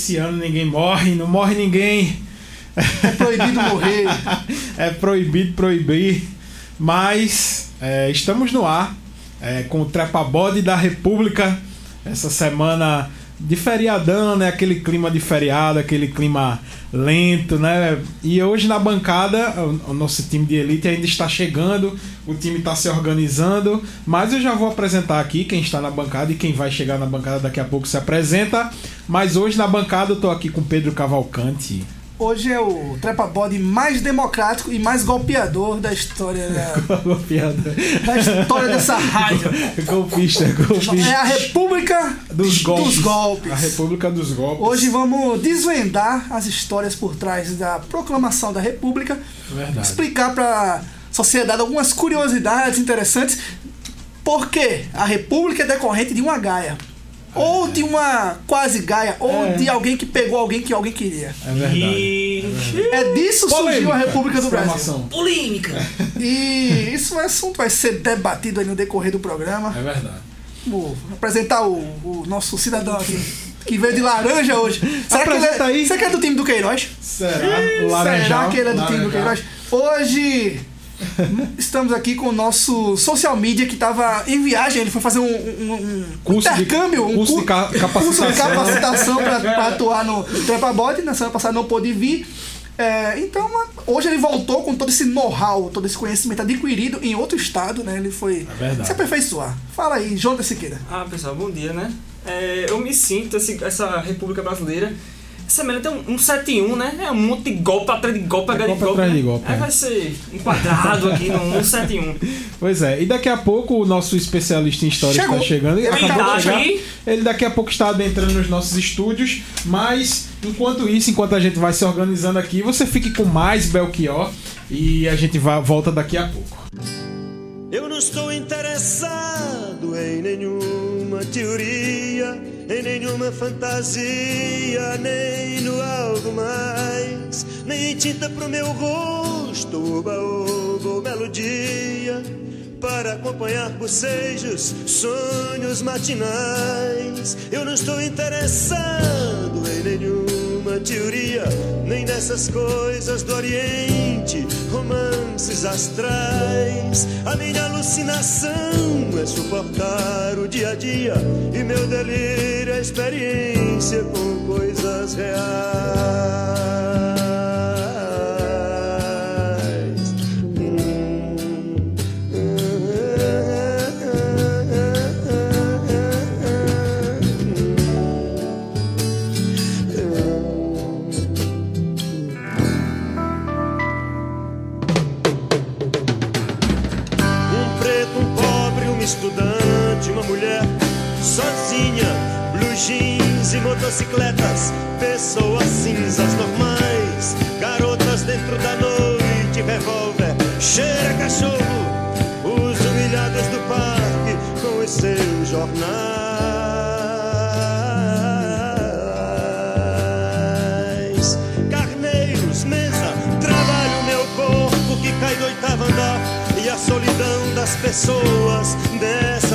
esse ano ninguém morre, não morre ninguém. É proibido morrer. é proibido proibir. Mas é, estamos no ar é, com o Trepa Bode da República. Essa semana de feriadão, né? Aquele clima de feriado, aquele clima lento, né? E hoje na bancada, o, nosso time de elite ainda está chegando, o time está se organizando, mas eu já vou apresentar aqui quem está na bancada e quem vai chegar na bancada daqui a pouco se apresenta. Mas hoje na bancada eu estou aqui com Pedro Cavalcante. Hoje é o trepa body mais democrático e mais golpeador da história da, golpeador. da história dessa rádio. Golpista, golpista. É a República dos golpes. dos golpes. A República dos Golpes. Hoje vamos desvendar as histórias por trás da proclamação da República. Verdade. Explicar para sociedade algumas curiosidades interessantes. Porque a República é decorrente de uma gaia. Ou de uma quase gaia, ou É. de alguém que pegou alguém que alguém queria. É verdade. E... É disso surgiu Polêmica. a República do Brasil. Polêmica. E isso é assunto vai ser debatido aí no decorrer do programa. É verdade. Vou apresentar o, o nosso cidadão aqui, que veio de laranja hoje. Será que, ele Apresenta é, aí. será que é do time do Queiroz? Será? Será que ele é do time do. Queiroz? Hoje estamos aqui com o nosso social media que estava em viagem. Ele foi fazer um, um- um Curso de- intercâmbio, um curso de cu- ca- curso de capacitação. capacitação para atuar no Trepa Body. Na semana passada não pôde vir. É, então, hoje ele voltou com todo esse know-how, todo esse conhecimento adquirido em outro estado, né? Ele foi É se aperfeiçoar. Fala aí, Jonathan Siqueira. Ah, pessoal, bom dia, né? É, eu me sinto, esse- essa República Brasileira. Essa semana tem um, um 7-1, né? É um monte de golpe atrás de golpe, É atrás de golpe golpe. atrás né? de golpe, Aí é. vai ser enquadrado aqui no 171. Pois é, e daqui a pouco o nosso especialista em história Chegou. está chegando. Ele Ele acabou tá de chegar. Ele daqui a pouco está adentrando nos nossos estúdios. Mas, enquanto isso, enquanto a gente vai se organizando aqui, você fique com mais Belchior e a gente vai, volta daqui a pouco. Eu não estou interessado em nenhuma teoria, em nenhuma fantasia, nem no algo mais, nem em tinta pro meu rosto, oba, ou melodia, para acompanhar bocejos, sonhos matinais. Eu não estou interessado em nenhuma teoria, nem nessas coisas do Oriente, romances astrais. A minha alucinação é suportar o dia a dia e meu delírio é experiência com coisas reais. Sozinha, blue jeans e motocicletas, pessoas cinzas normais, garotas dentro da noite, revólver, cheira cachorro, os humilhados do parque com os seus jornais. Carneiros, mesa, trabalho meu corpo que cai do oitavo andar. E a solidão das pessoas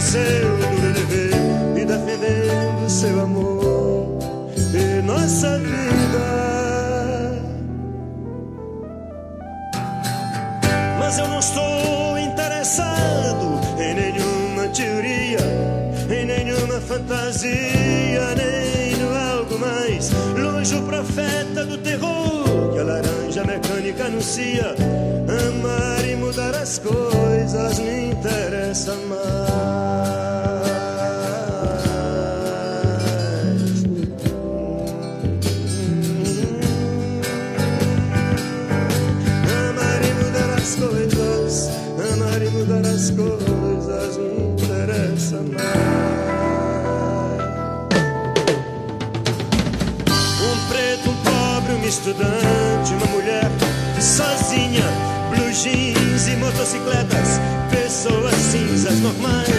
seu duro dever e defendendo seu amor e nossa vida. Mas eu não estou interessado em nenhuma teoria, em nenhuma fantasia, nem no algo mais. Longe o profeta do terror que a laranja mecânica anuncia. Amar e mudar as coisas me interessa mais. Amar e mudar as coisas, amar e mudar as coisas me interessa mais. estudante, jeans e motocicletas, pessoas cinzas normais,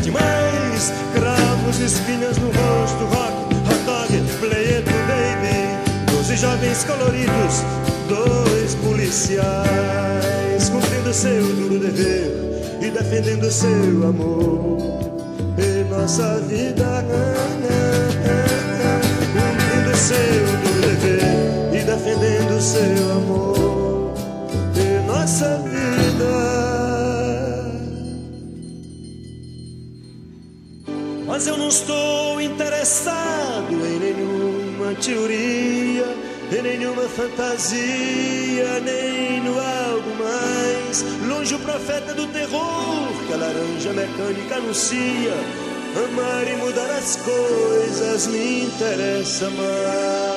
é demais, cravos, espinhas no rosto, rock, hot dog, play it baby, doze jovens coloridos, dois policiais, cumprindo seu duro dever e defendendo seu amor. Em nossa vida. Cumprindo seu dever e defendendo seu amor. Em nossa vida. Estou interessado em nenhuma teoria, em nenhuma fantasia, nem no algo mais. Longe o profeta do terror que a laranja mecânica anuncia. Amar e mudar as coisas me interessa mais.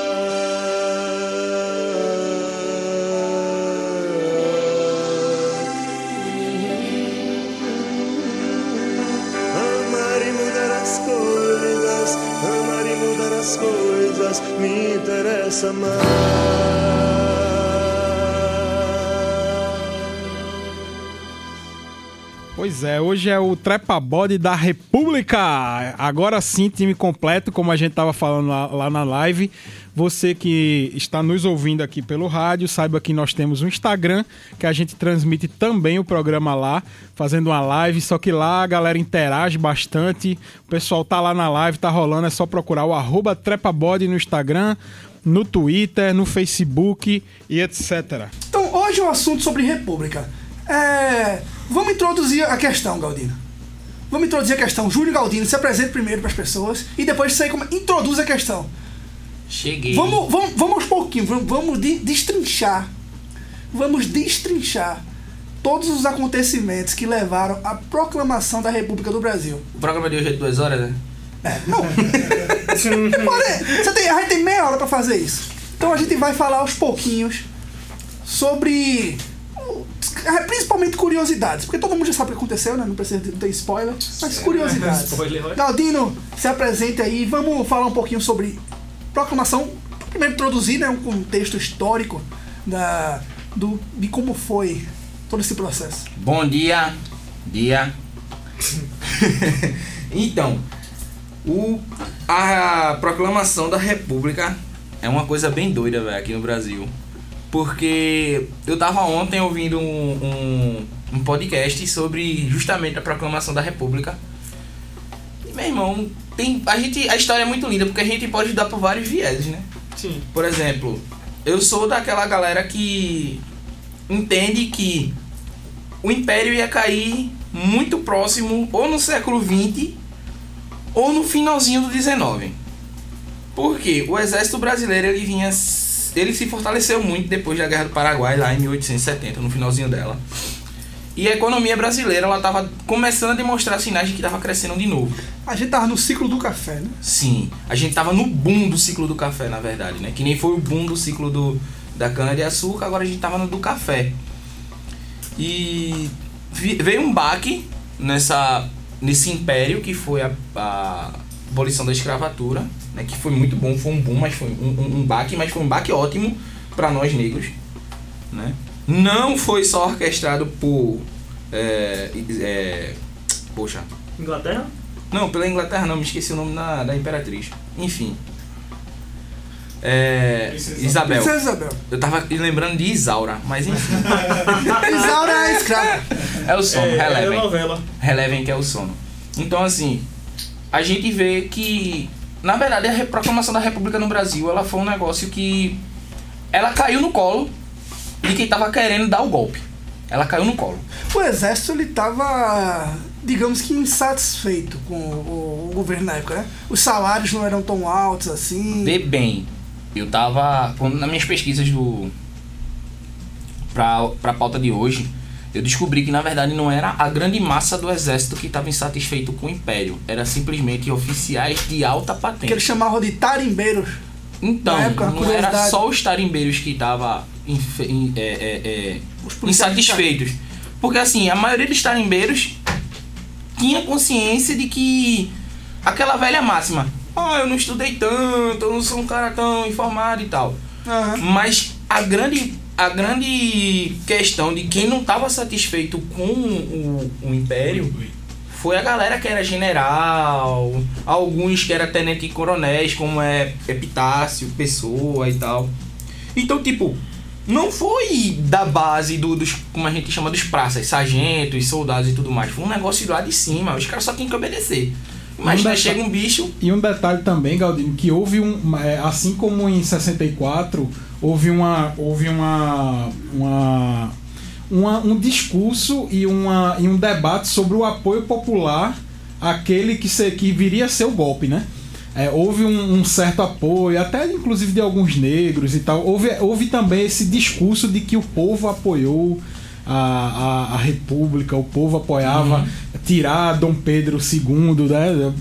Pois é, hoje é o Trepa Body da República. Agora sim, time completo, como a gente tava falando lá, lá na live. Você que está nos ouvindo aqui pelo rádio, saiba que nós temos um Instagram, que a gente transmite também o programa lá, fazendo uma live, só que lá a galera interage bastante. O pessoal tá lá na live, tá rolando, é só procurar o arroba TrepaBody no Instagram, no Twitter, no Facebook e etc. Então, hoje é um assunto sobre república. É, vamos introduzir a questão, Galdino. Vamos introduzir a questão. Júlio Galdino, se apresente primeiro para as pessoas e depois você como introduz a questão. Cheguei. Vamos, vamos, vamos aos pouquinhos, vamos, vamos de- destrinchar. Vamos destrinchar todos os acontecimentos que levaram à proclamação da República do Brasil. O programa de hoje é de duas horas, né? É, não. Você tem, a gente tem meia hora pra fazer isso. Então a gente vai falar aos pouquinhos sobre. O- Principalmente curiosidades, porque todo mundo já sabe o que aconteceu, né? Não precisa não ter spoiler, mas curiosidades. Spoiler. Galdino, se apresente aí, vamos falar um pouquinho sobre proclamação. Primeiro introduzir né, um contexto histórico da, do, de como foi todo esse processo. Bom dia. Dia. então, o, a proclamação da República é uma coisa bem doida, velho, aqui no Brasil. Porque eu tava ontem ouvindo um, um, um podcast sobre justamente a proclamação da República. E, meu irmão, tem, a, gente, a história é muito linda, porque a gente pode dar por vários vieses, né? Sim. Por exemplo, eu sou daquela galera que entende que o Império ia cair muito próximo ou no século XX ou no finalzinho do XIX. Por quê? O exército brasileiro ele vinha ele se fortaleceu muito depois da Guerra do Paraguai lá em 1870, no finalzinho dela. E a economia brasileira ela estava começando a demonstrar sinais de que estava crescendo de novo. A gente tava no ciclo do café, né? Sim, a gente tava no boom do ciclo do café, na verdade, né? Que nem foi o boom do ciclo do, da cana-de-açúcar, agora a gente tava no do café. E veio um baque nessa, nesse império que foi a, a abolição da escravatura, né? Que foi muito bom, foi um boom, mas foi um, um, um baque, mas foi um baque ótimo para nós negros, né? Não foi só orquestrado por... é, é, poxa, Inglaterra? não, pela Inglaterra não, me esqueci o nome da, da Imperatriz. Enfim. É. Princesa. Isabel. Princesa Isabel. Eu tava lembrando de Isaura, mas enfim. Isaura é a escrava. É o sono, é, é relevem. novela. Relevem que é o sono. Então, assim, a gente vê que, na verdade, a proclamação da República no Brasil, ela foi um negócio que. Ela caiu no colo de quem tava querendo dar o golpe. Ela caiu no colo. O exército ele tava digamos que insatisfeito com o, o governo na época, né? Os salários não eram tão altos assim. Vê bem, eu tava. Quando, nas minhas pesquisas do. Pra, pra pauta de hoje, eu descobri que na verdade não era a grande massa do exército que estava insatisfeito com o império. Era simplesmente oficiais de alta Que patente. eles chamavam de tarimbeiros. Então, época, não era só os tarimbeiros que estavam é, é, é, insatisfeitos. Porque assim, a maioria dos tarimbeiros tinha consciência de que aquela velha máxima, ah, eu não estudei tanto, eu não sou um cara tão informado e tal. Aham. Mas a grande, a grande questão de quem não estava satisfeito com o, o Império foi a galera que era general, alguns que era tenente coronéis, como é Epitácio, Pessoa e tal. Então, tipo, não foi da base do, dos, como a gente chama, dos praças, sargentos, soldados e tudo mais. Foi um negócio lá de cima, os caras só tinham que obedecer. Não dá- chega um bicho, E um detalhe também, Galdino, que houve um. é, Assim como em 64, houve uma. Houve uma. uma uma- um discurso e, uma, e um debate sobre o apoio popular àquele que, se, que viria a ser o golpe, né? É, houve um, um certo apoio, até inclusive de alguns negros e tal. Houve, houve também esse discurso de que o povo apoiou a, a, a República, o povo apoiava tirar Dom Pedro II,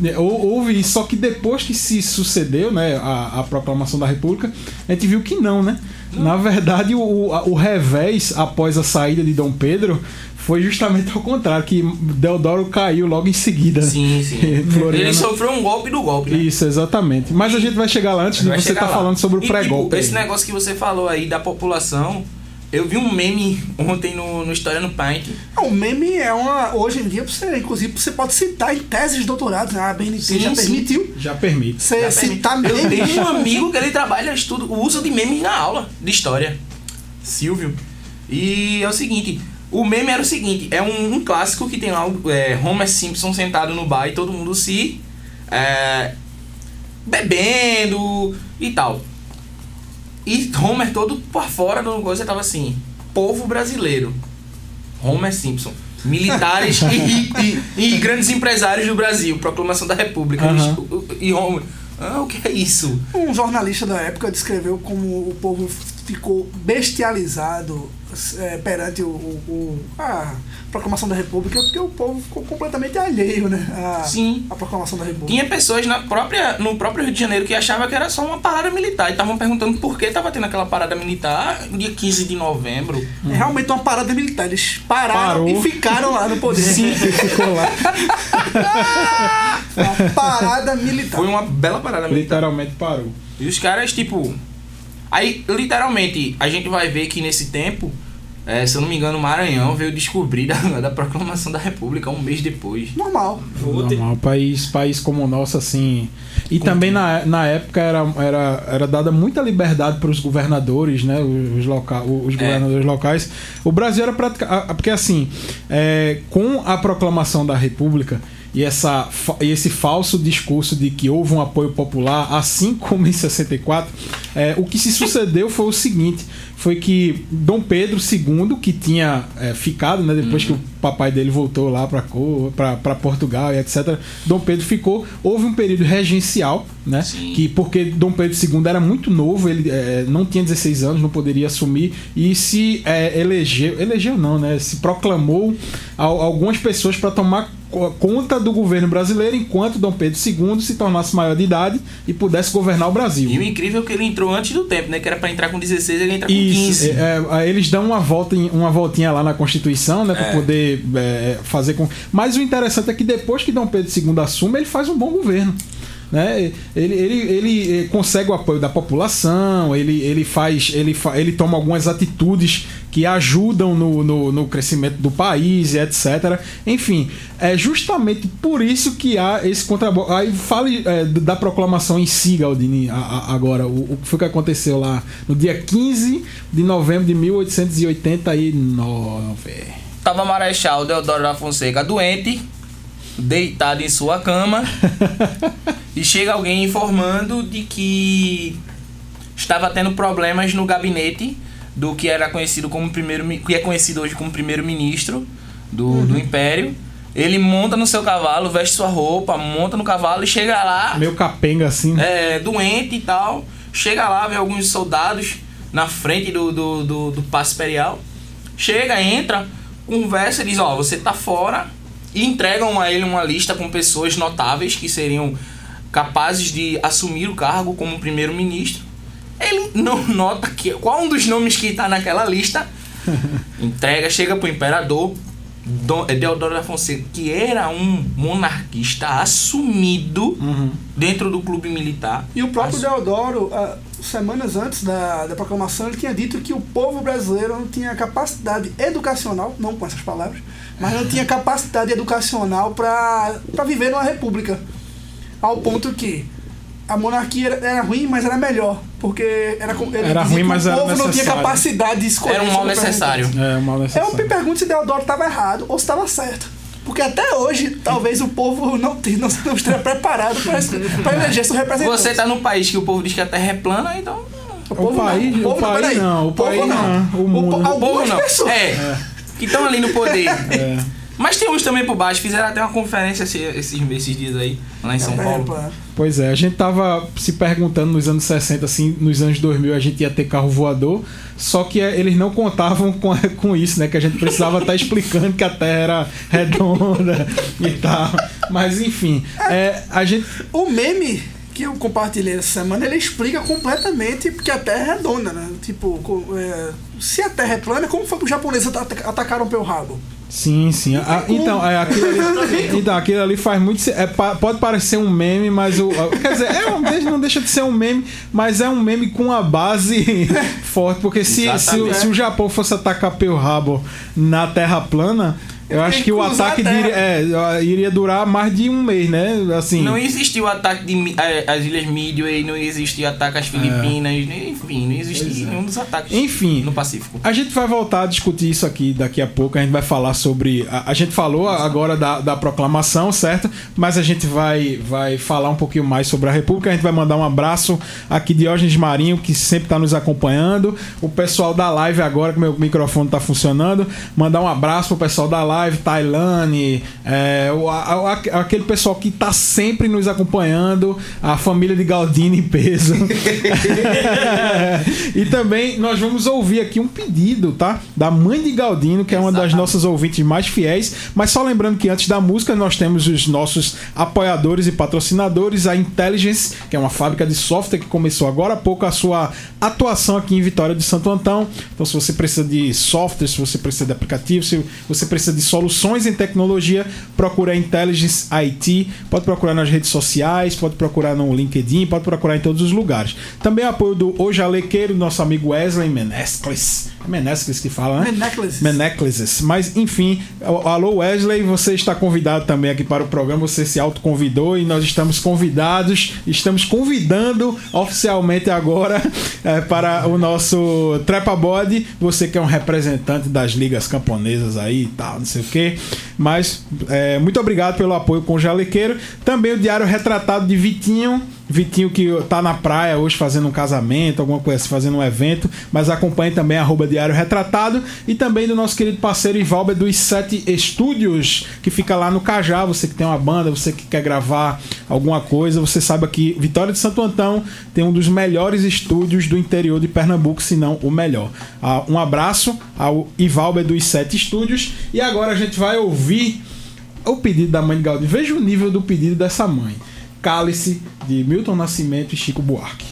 né? Hou- Houve isso, só que depois que se sucedeu né, a, a proclamação da República, a gente viu que não, né? Na verdade, o, o revés após a saída de Dom Pedro foi justamente ao contrário, que Deodoro caiu logo em seguida. Sim, sim. Ele sofreu um golpe do golpe, né? Isso, exatamente. Mas a gente vai chegar lá antes de você estar lá. falando sobre o E, pré-golpe. tipo, esse negócio que você falou aí da população, eu vi um meme ontem no, no História no Paint. Não, o meme é uma. Hoje em dia, você, inclusive, você pode citar em teses de doutorado, né? A BNT Sim, já sim. permitiu. Já permite. Você citar Eu meme. tenho um amigo que ele trabalha estudo, o uso de memes na aula de história. Silvio. E é o seguinte, o meme era o seguinte, é um, um clássico que tem lá o é, Homer Simpson sentado no bar e todo mundo se é, bebendo e tal. E Homer todo por fora do negócio tava assim, povo brasileiro. Homer Simpson. Militares e, e- e grandes empresários do Brasil. Proclamação da República. Aham. E Homer. Ah, o que é isso? Um jornalista da época descreveu como o povo ficou bestializado é, perante o, o- o- a proclamação da República, porque o povo ficou completamente alheio, né? A, Sim. a proclamação da República. Tinha pessoas na própria, no próprio Rio de Janeiro que achavam que era só uma parada militar. E estavam perguntando por que tava tendo aquela parada militar no dia 15 de novembro. É realmente uma parada militar. Eles pararam Parou. e ficaram lá no poder. Sim, ficou lá. Uma parada militar. Foi uma bela parada militar. Literalmente parou. E os caras, tipo. Aí, literalmente, a gente vai ver que nesse tempo, é, se eu não me engano, o Maranhão veio descobrir da, da proclamação da República um mês depois. Normal. Normal, país, país como o nosso, assim. E também na, na época era, era, era dada muita liberdade para os governadores, né? Os, loca, os governadores locais. O Brasil era praticamente. Porque assim, é, com a proclamação da República. E, essa, e esse falso discurso de que houve um apoio popular, assim como em 64, é, o que se sucedeu foi o seguinte: foi que Dom Pedro II, que tinha é, ficado, né, depois que o papai dele voltou lá para Portugal e etc., Dom Pedro ficou. Houve um período regencial, né? Sim. Que porque Dom Pedro II era muito novo, ele é, não tinha 16 anos, não poderia assumir e se é, elegeu, elegeu não, né? Se proclamou al- algumas pessoas para tomar co- conta do governo brasileiro enquanto Dom Pedro II se tornasse maior de idade e pudesse governar o Brasil. E o incrível é que ele entrou antes do tempo, né? Que era pra entrar com 16, ele entra com Isso, 15. é, é, eles dão uma volta, uma voltinha lá na Constituição, né, para É. poder é, fazer com. Mas o interessante é que depois que Dom Pedro II assume, ele faz um bom governo. Né? Ele, ele, ele eh, consegue o apoio da população, ele, ele faz, ele, ele toma algumas atitudes que ajudam no, no, no crescimento do país etc. Enfim, é justamente por isso que há esse contrabando. Aí fale eh, da proclamação em si, Galdini, a- a- agora, o, o que foi que aconteceu lá no dia 15 de novembro de 1889. Tava Marechal Deodoro da Fonseca doente, deitado em sua cama, e chega alguém informando de que estava tendo problemas no gabinete do que era conhecido como primeiro que é conhecido hoje como primeiro ministro do, do império Ele monta no seu cavalo, veste sua roupa, monta no cavalo e chega lá, Meio capenga assim. é, doente e tal. Chega lá, vê alguns soldados na frente do, do, do, do passo imperial. Chega, entra, conversa e diz: Ó, você tá fora. E entregam a ele uma lista com pessoas notáveis que seriam capazes de assumir o cargo como primeiro-ministro. Ele não nota que, qual um dos nomes que tá naquela lista. Entrega, chega pro imperador. Dom- Deodoro da Fonseca, que era um monarquista assumido dentro do clube militar. E o próprio Assu- Deodoro, ah, semanas antes da, da proclamação, ele tinha dito que o povo brasileiro não tinha capacidade educacional, não com essas palavras, mas não tinha capacidade educacional para viver numa república. Ao ponto que a monarquia era, era ruim, mas era melhor. Porque era, Era ruim, que mas o era povo não tinha capacidade de escolher. Era um mal necessário. É, mal Eu necessário. me pergunto se Deodoro estava errado ou se estava certo. Porque até hoje, talvez o povo não, te- não, não esteja preparado para eleger seu representante. Você tá num país que o povo diz que a terra é plana, então. O O país- o não, o povo país não, o po- mundo. O povo Algumas não. pessoas. É. Que estão ali no poder. É. Mas tem uns também por baixo. Fizeram até uma conferência esse- esses, esses dias aí, lá em São É, Paulo. pô. Pois é, a gente tava se perguntando nos anos 60, assim, nos anos 2000 a gente ia ter carro voador, só que é, eles não contavam com, com isso, né? Que a gente precisava estar explicando que a Terra era redonda e tal. Mas enfim, é, a gente. O meme que eu compartilhei essa semana, ele explica completamente porque a Terra é redonda, né? Tipo, é, se a Terra é plana, como foi que os japoneses ata- atacaram Pearl Harbor? Sim, sim. A- então, é, aquilo ali, então, aquilo ali faz muito. se- é, pode parecer um meme, mas o. Quer dizer, é um, não deixa de ser um meme, mas é um meme com uma base forte. Porque se, se, se o Japão fosse atacar Pearl Harbor na Terra plana. Eu acho que que o ataque diria- é, iria durar mais de um mês, né? Assim. Não existiu ataque de, às Ilhas Midway, não existiu ataque às Filipinas, enfim, não existiu nenhum dos ataques É. Enfim. no Pacífico. A gente vai voltar a discutir isso aqui daqui a pouco. A gente vai falar sobre. A, a gente falou agora da, da proclamação, certo? Mas a gente vai, vai falar um pouquinho mais sobre a República. A gente vai mandar um abraço aqui de Diógenes Marinho, que sempre está nos acompanhando. O pessoal da live agora, que meu microfone está funcionando. Mandar um abraço pro pessoal da live, Tailane, é, o- a- a- aquele pessoal que está sempre nos acompanhando, a família de Galdini em peso. e também nós vamos ouvir aqui um pedido, tá? Da mãe de Galdino, que é uma das nossas ouvintes mais fiéis. Mas só lembrando que antes da música nós temos os nossos apoiadores e patrocinadores, a Intelligence, que é uma fábrica de software que começou agora há pouco a sua atuação aqui em Vitória de Santo Antão. Então, se você precisa de software, se você precisa de aplicativos, se você precisa de soluções em tecnologia, procure a Intelligence IT. Pode procurar nas redes sociais, pode procurar no LinkedIn, pode procurar em todos os lugares. Também apoio do Ojalequeiro, nosso amigo Wesley Menezcles. É Menezcles que fala, né? Menecles. Menecleses. Mas, enfim, alô Wesley, você está convidado também aqui para o programa, você se autoconvidou e nós estamos convidados, estamos convidando oficialmente agora eh, para o nosso Trepa Body, você que é um representante das ligas camponesas aí e tal, não sei o que. Mas, eh, muito obrigado pelo apoio com o Jalequeiro. Também o Diário Retratado de Vitinho, Vitinho que tá na praia hoje fazendo um casamento, alguma coisa assim, fazendo um evento, mas acompanhe também arroba Diário Retratado e também do nosso querido parceiro Ivalber dos Sete Estúdios, que fica lá no Cajá, você que tem uma banda, você que quer gravar alguma coisa, você sabe que Vitória de Santo Antão tem um dos melhores estúdios do interior de Pernambuco, se não o melhor. Ah, Um abraço ao Ivalber dos Sete Estúdios e agora a gente vai ouvir o pedido da mãe de Gaudí. Veja o nível do pedido dessa mãe. Cálice de Milton Nascimento e Chico Buarque.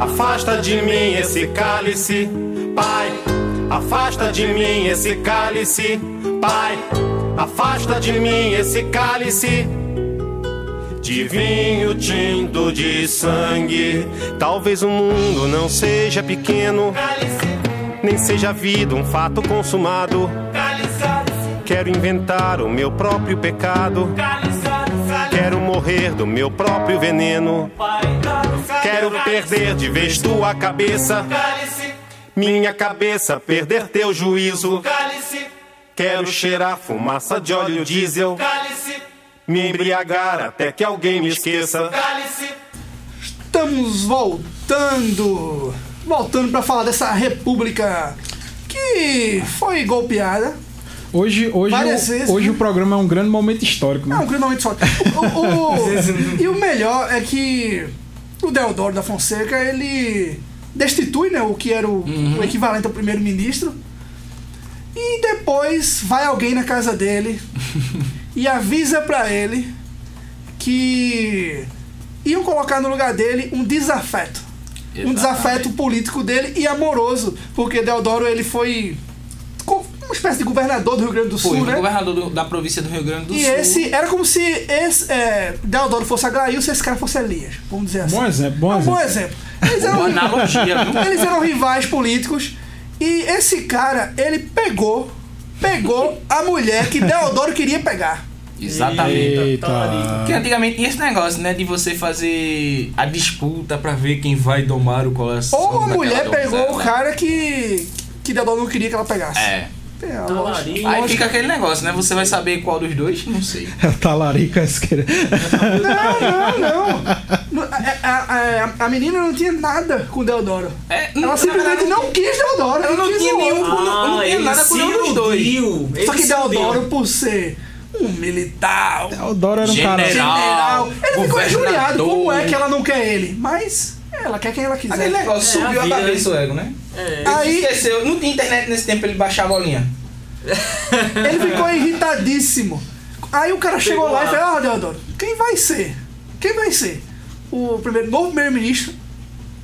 afasta de mim esse cálice. Pai, afasta de mim esse cálice. Pai, afasta de mim esse cálice. De vinho tinto de sangue. Talvez o mundo não seja pequeno, nem seja a vida um fato consumado. Quero inventar o meu próprio pecado. Quero morrer do meu próprio veneno. Quero perder de vez tua cabeça. Minha cabeça perder teu juízo. Quero cheirar fumaça de óleo diesel. Me embriagar até que alguém me esqueça. Estamos voltando. Voltando pra falar dessa república que foi golpeada. Hoje, hoje, o, vezes, hoje né? o programa é um grande momento histórico. É Né? um grande momento só. O- o- e o melhor é que o Deodoro da Fonseca, ele destitui né, o que era o, o equivalente ao primeiro-ministro. E depois vai alguém na casa dele e avisa pra ele que iam colocar no lugar dele um desafeto. Um desafeto político dele e amoroso. Porque Deodoro ele foi uma espécie de governador do Rio Grande do Foi Sul, o né? governador do- da província do Rio Grande do E Sul. esse era como se esse é, Deodoro fosse Aglaílson e esse cara fosse Elias, vamos dizer assim. Bom exemplo, bom É um exemplo. bom exemplo. Eles eram, analogia, viu? eles eram rivais políticos e esse cara, ele pegou, pegou a mulher que Deodoro queria pegar. Exatamente. Eita. Porque antigamente tinha esse negócio, né? De você fazer a disputa pra ver quem vai domar o coração. Ou a mulher pegou o cara que, que Deodoro não queria que ela pegasse. É. É, a lógica. Aí fica aquele negócio, né? Você vai saber qual dos dois? Não sei. É a talarica esquerda. Não, não, não. Não, A, a- a- a menina não tinha nada com Deodoro. É, Ela na simplesmente verdade, não quis Deodoro. Ela não quis tinha o nenhum com- não, não tinha nada com nenhum dos dois. Só que Deodoro, por ser um militar, Teodoro era um cara. General. general, ele ficou injuriado. Como é que ela não quer ele? Mas ela quer quem ela quiser. Aquele negócio É, a subiu a vida, cabeça o ego, né? É. Ele Aí- esqueceu. Não tinha internet nesse tempo, ele baixava a bolinha. Ele ficou irritadíssimo. Aí o cara chegou lá e falou: Ah, Deodoro, quem vai ser? Quem vai ser? O primeiro, novo primeiro-ministro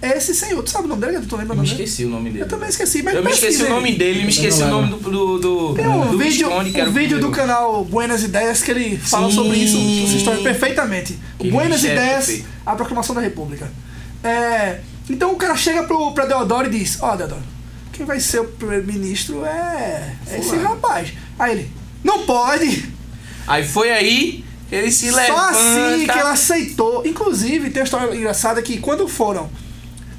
é esse senhor. Tu sabe o nome dele? Eu o me nome dele? esqueci o nome dele. Eu também esqueci, mas Eu me esqueci o nome dele, me esqueci o nome do, do, do, Tem um do vídeo, Visconde, que era um o vídeo do canal Buenas Ideias que ele fala Sim. sobre isso, essa história perfeitamente. Que Buenas Ideias, perfeito. a proclamação da República. É, então o cara chega pro, pra Deodoro e diz: Ó, Deodoro, quem vai ser o primeiro-ministro é, é esse rapaz. Aí ele: Não pode! Aí foi aí que ele se levanta. Só assim que ela aceitou. Inclusive, tem uma história engraçada que quando foram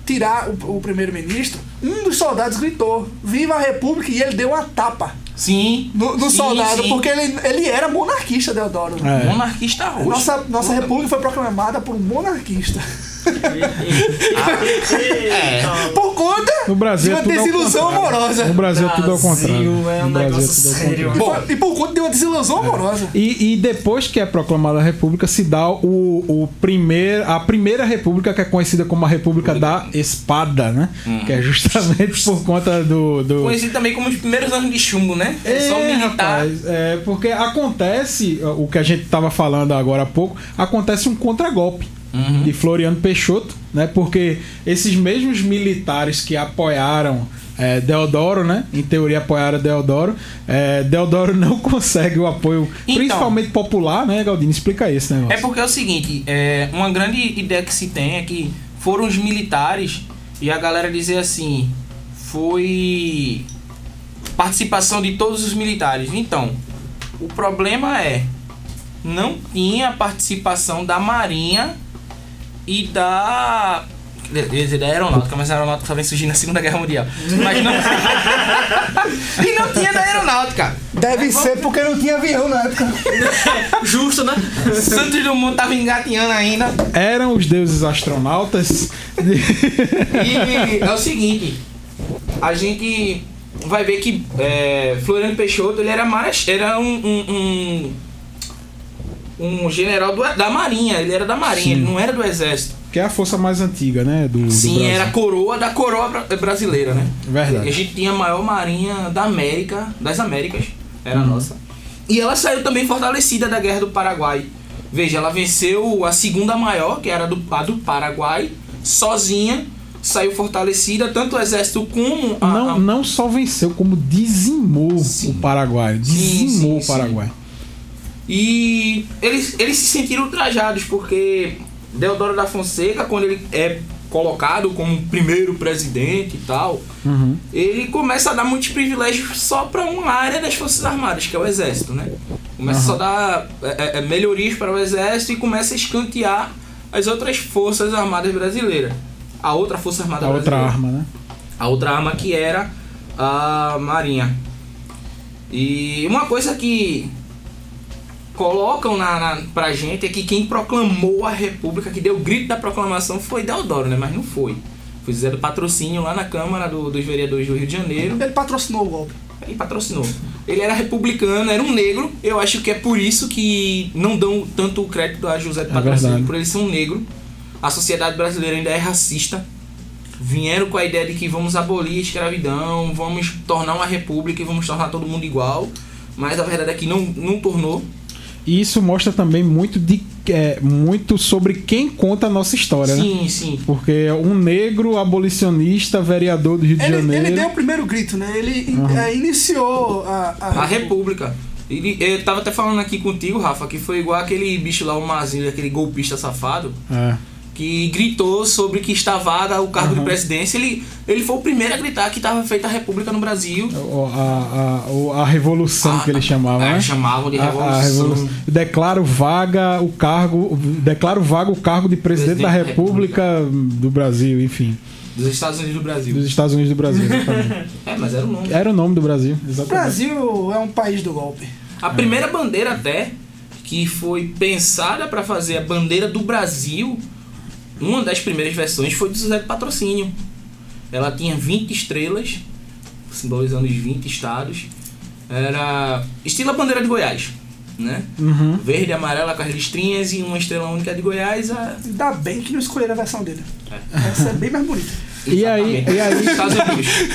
tirar o, o primeiro-ministro, um dos soldados gritou: Viva a República! E ele deu uma tapa Sim. no, no sim, soldado, sim. porque ele, ele era monarquista, Deodoro. É. Monarquista roxo. Nossa, nossa república foi proclamada por um monarquista. É. Por conta No Brasil de é uma desilusão amorosa. No Brasil é tudo ao Brasil contrário. é um No Brasil negócio tudo ao sério. contrário. E, por conta de uma desilusão amorosa. E, e depois que é proclamada a República, se dá o, o primeir, a primeira República, que é conhecida como a República da Espada, né? Que é justamente por conta do. do... Conhecido também como os primeiros anos de chumbo, né? É, só militar. rapaz, é, porque acontece, o que a gente tava falando agora há pouco, acontece um contragolpe Uhum. de Floriano Peixoto, né? Porque esses mesmos militares que apoiaram é, Deodoro, né? Em teoria apoiaram Deodoro, é, Deodoro não consegue o apoio, Então. principalmente popular, né, Galdino? Explica esse negócio. É porque é o seguinte, é, uma grande ideia que se tem é que foram os militares e a galera dizer assim, foi participação de todos os militares. Então, o problema é não tinha participação da Marinha e da dizer, da aeronáutica, mas a aeronáutica só vem surgir na Segunda Guerra Mundial. Mas não. e não tinha da aeronáutica. Deve ser porque não tinha avião na época. Justo, né? Santos Dumont tava engatinhando ainda. Eram os deuses astronautas. E é o seguinte, a gente vai ver que é, Floriano Peixoto ele era, maras, era um, um, um, um general do- da Marinha, ele era da Marinha, Sim. ele não era do Exército. que é a força mais antiga, né? Do, do Sim, Brasil. era a coroa da coroa bra- brasileira, né? Verdade. E a gente tinha a maior marinha da América, das Américas, era a nossa. E ela saiu também fortalecida da Guerra do Paraguai. Veja, ela venceu a segunda maior, que era do, a do Paraguai, sozinha, saiu fortalecida, tanto o exército como a, Não, a- não só venceu, como dizimou Sim. o Paraguai. Dizimou sim, o Paraguai. E eles, eles se sentiram ultrajados, porque Deodoro da Fonseca, quando ele é colocado como primeiro presidente e tal, Uhum. ele começa a dar muitos privilégios só para uma área das Forças Armadas, que é o Exército, né? Começa só a dar é, é, é, melhorias para o Exército e começa a escantear as outras Forças Armadas brasileiras. A outra Força Armada A outra brasileira. arma, né? A outra arma que era a Marinha. E uma coisa que colocam na, na, pra gente é que quem proclamou a República, que deu o grito da proclamação, foi Deodoro, né? Mas não foi. Foi Zé do Patrocínio lá na Câmara do- dos Vereadores do Rio de Janeiro. Ele patrocinou o golpe. Ele patrocinou. Ele era republicano, era um negro. Eu acho que é por isso que não dão tanto crédito a José do É Patrocínio, verdade. por ele ser um negro. A sociedade brasileira ainda é racista. Vieram com a ideia de que vamos abolir a escravidão, vamos tornar uma república e vamos tornar todo mundo igual. Mas a verdade é que não, não tornou. E isso mostra também muito de é, muito sobre quem conta a nossa história, né? Sim, sim. Porque um negro abolicionista, vereador do Rio de Ele, Janeiro. ele deu o primeiro grito, né? Ele é, iniciou a, a, A república. Ele, eu tava até falando aqui contigo, Rafa, que foi igual aquele bicho lá, o Mazinho, aquele golpista safado. É. que gritou sobre que está vaga o cargo de presidência. Ele, ele foi o primeiro a gritar que estava feita a república no Brasil. O- A, a, o- a revolução Ah, que eles chamavam, é, né? chamavam de A- a revolução. revolução. Declaro vaga o cargo. Declaro vaga o cargo de presidente, Presidente da da República do Brasil, enfim. Dos Estados Unidos do Brasil. Dos Estados Unidos do Brasil. exatamente. É, mas era o nome. Era o nome do Brasil, O exatamente. Brasil é um país do golpe. A primeira bandeira até que foi pensada para fazer a bandeira do Brasil, uma das primeiras versões foi do José do Patrocínio. Ela tinha 20 estrelas, simbolizando os 20 estados. Era estilo a bandeira de Goiás, né? Uhum. Verde, amarela com as listrinhas e uma estrela única de Goiás. A... Ainda bem que não escolheram a versão dele. Essa é bem mais bonita. E aí- e aí-.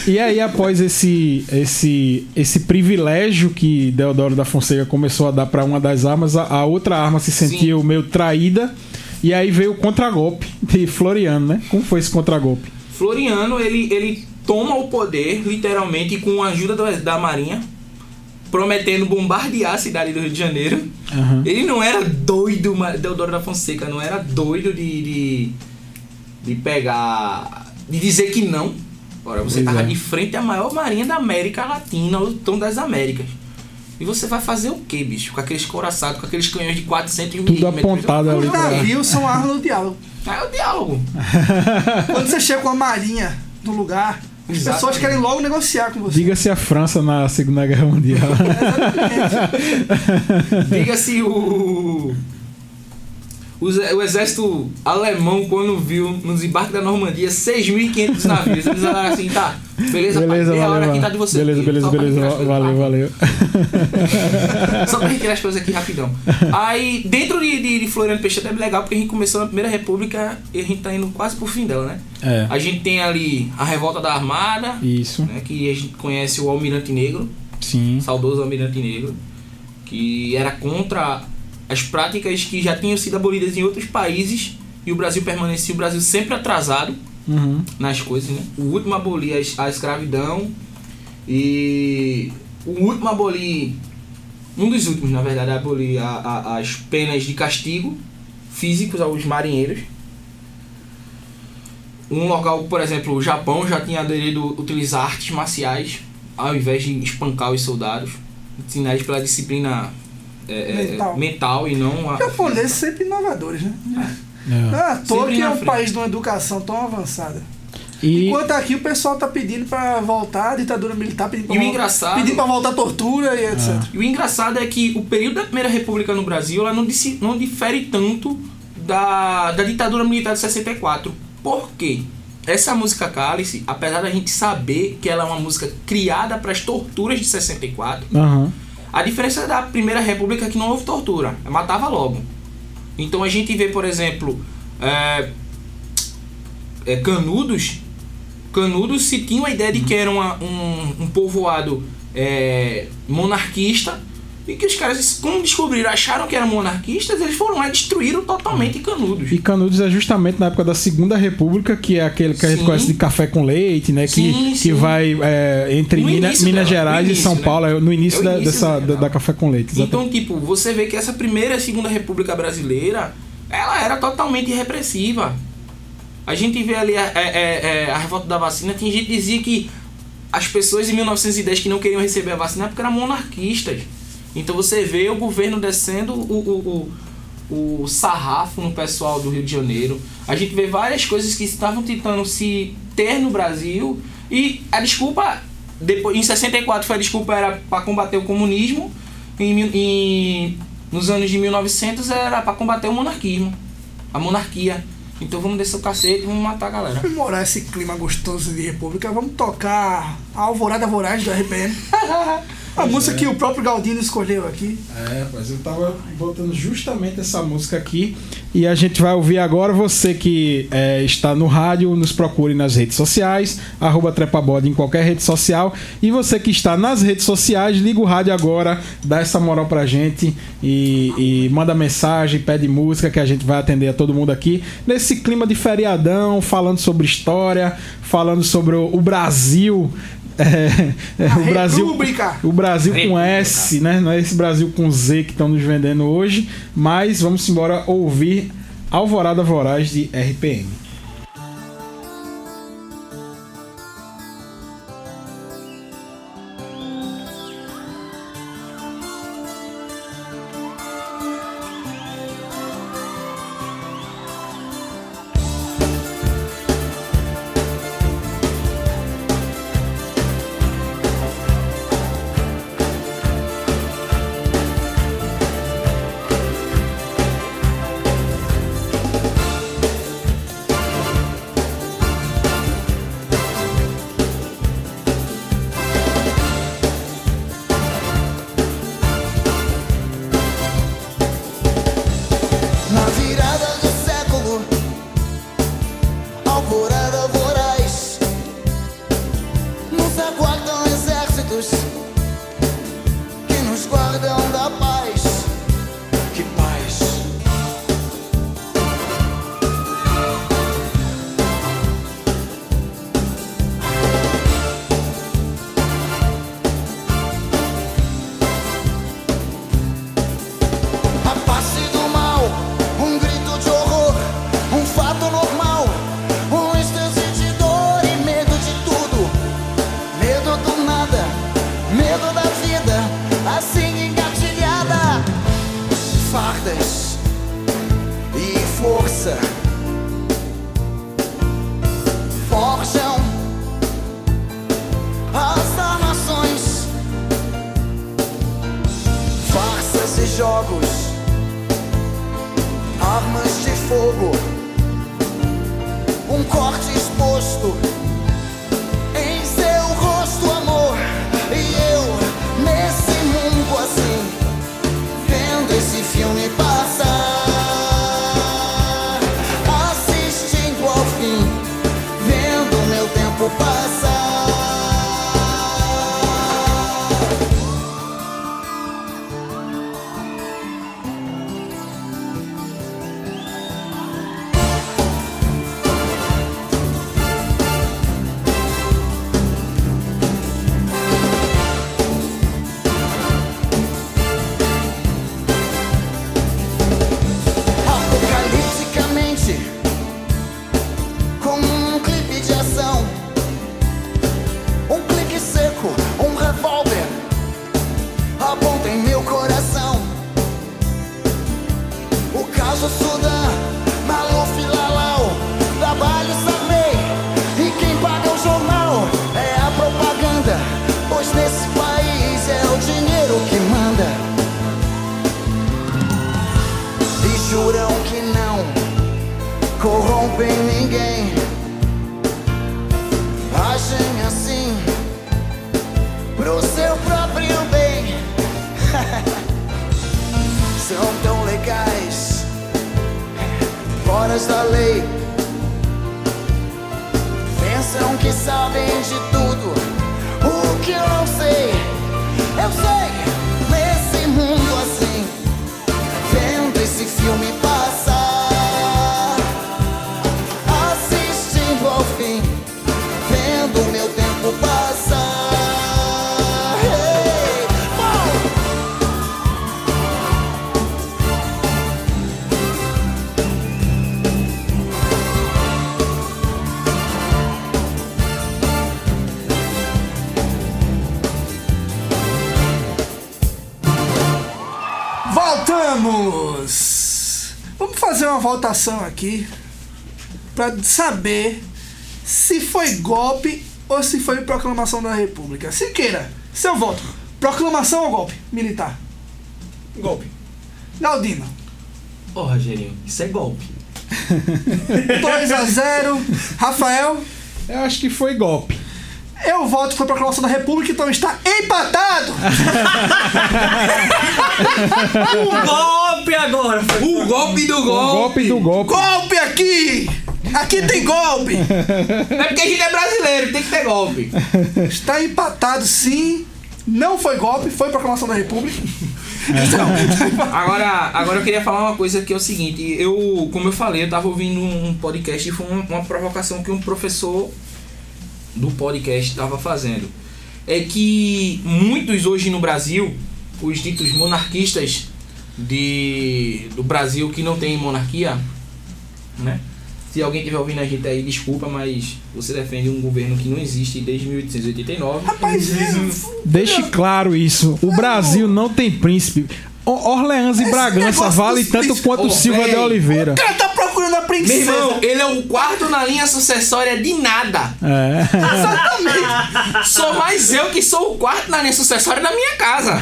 E aí, após esse, esse, esse privilégio que Deodoro da Fonseca começou a dar para uma das armas, a, a outra arma se sentiu meio traída E aí veio o contragolpe de Floriano, né? Como foi esse contragolpe? Floriano, ele, ele toma o poder, literalmente, com a ajuda do- da Marinha, prometendo bombardear a cidade do Rio de Janeiro. Aham. Ele não era doido, Deodoro da Fonseca, não era doido de, de, de pegar. de dizer que não. Ora, você Pois tava é. de frente à maior marinha da América Latina, o tom das Américas. E você vai fazer o quê, bicho? Com aqueles coraçados, com aqueles canhões de 400 Tudo milímetros. apontado ali Os pra... navios são armas no diálogo. É o diálogo. Quando você chega com a marinha no lugar, as pessoas querem logo negociar com você. Diga-se a França na Segunda Guerra Mundial. Diga-se o. O, exército alemão, quando viu no desembarque da Normandia 6.500 navios, eles falaram assim: tá, beleza, beleza, pai, meia hora valeu. aqui tá de você. beleza, aqui, beleza, beleza. Valeu, rápido. valeu. Só pra retirar as coisas aqui rapidão. Aí, dentro de, de, de Floriano Peixoto é bem legal, porque a gente começou na Primeira República e a gente tá indo quase pro fim dela, né? É, A gente tem ali a Revolta da Armada, isso. né, que a gente conhece o Almirante Negro, Sim. saudoso Almirante Negro, que era contra as práticas que já tinham sido abolidas em outros países e o Brasil permanecia, o Brasil sempre atrasado Uhum. nas coisas, né? O último a abolir a, a escravidão e o último a abolir, um dos últimos na verdade, a abolir a- a- as penas de castigo físicos aos marinheiros. Um local, por exemplo, o Japão já tinha aderido a utilizar artes marciais ao invés de espancar os soldados, ensinar eles pela disciplina é, é, Mental. mental e não a Os japoneses sempre inovadores, né? É. É que na é um frente. país de uma educação tão avançada. E Enquanto aqui o pessoal tá pedindo pra voltar a ditadura militar, pedindo pra, E o vol- engraçado- pedindo pra voltar a tortura e etc. E o engraçado é que o período da Primeira República no Brasil ela não, disse- não difere tanto da, da ditadura militar de 64. Por quê? Essa música Cálice, apesar da gente saber que ela é uma música criada para as torturas de 64, Aham. A diferença da Primeira República é que não houve tortura, matava logo. Então a gente vê, por exemplo, é, é, Canudos. Canudos se tinha a ideia de que era uma- um, um povoado é, monarquista e que os caras, como descobriram, acharam que eram monarquistas, eles foram lá e destruíram totalmente Canudos. E Canudos é justamente na época da Segunda República, que é aquele que a gente Sim. conhece de café com leite, né? Sim, que, que sim. vai é, entre No Minas, início Minas dela, Gerais no e São início, Paulo, né? é no início, É o da, início dessa, da, da café com leite. exatamente. Então, tipo, você vê que essa primeira e segunda república brasileira, ela era totalmente repressiva. A gente vê ali a, é- é- é, a revolta da vacina, tem gente que dizia que as pessoas em 1910 que não queriam receber a vacina porque eram monarquistas. Então você vê o governo descendo o, o, o, o sarrafo no pessoal do Rio de Janeiro. A gente vê várias coisas que estavam tentando se ter no Brasil. E a desculpa, depois, em 64 foi a desculpa era para combater o comunismo. Em, em- nos anos de 1900 era para combater o monarquismo, a monarquia. Então vamos descer o cacete e vamos matar a galera. Comemorar esse clima gostoso de república, vamos tocar a Alvorada Voraz do RPM. A música que o próprio Galdino escolheu aqui. É, mas eu tava botando justamente essa música aqui e a gente vai ouvir agora. Você que é, está no rádio, nos procure nas redes sociais, arroba Trepabode em qualquer rede social. E você que está nas redes sociais, liga o rádio agora, dá essa moral pra gente e, e manda mensagem, pede música que a gente vai atender a todo mundo aqui. Nesse clima de feriadão, falando sobre história, falando sobre o Brasil. É, é, o Brasil República. o Brasil com República. S, né? Não é esse Brasil com Z que estão nos vendendo hoje. Mas vamos embora ouvir Alvorada Voraz de RPM. Uma votação aqui pra saber se foi golpe ou se foi proclamação da República. Siqueira, seu voto. Proclamação ou golpe militar? Golpe. Galdino. Ô, Rogerinho, isso é golpe. 2 a 0 Rafael. Eu acho que foi golpe. Eu voto foi proclamação da República, então está empatado! Um golpe agora! O golpe do golpe. golpe do golpe. golpe aqui! Aqui tem golpe! É porque a gente é brasileiro, tem que ter golpe. Está empatado sim. Não foi golpe, foi proclamação da República. Agora, agora eu queria falar uma coisa que é o seguinte, eu, como eu falei, eu tava ouvindo um podcast e foi uma, uma provocação que um professor do podcast estava fazendo. É que muitos hoje no Brasil, os ditos monarquistas de, do Brasil que não tem monarquia, né? Se alguém estiver ouvindo a gente aí, desculpa, mas você defende um governo que não existe desde 1889. Rapaz, é, Deixe claro isso. O Brasil não tem príncipe. Orleans e Bragança vale tanto quanto Silva de. Oliveira. o cara tá procurando a Meu princesa. irmão, ele é o quarto na linha sucessória de nada. É. Sou mais eu que sou o quarto na linha sucessória da minha casa.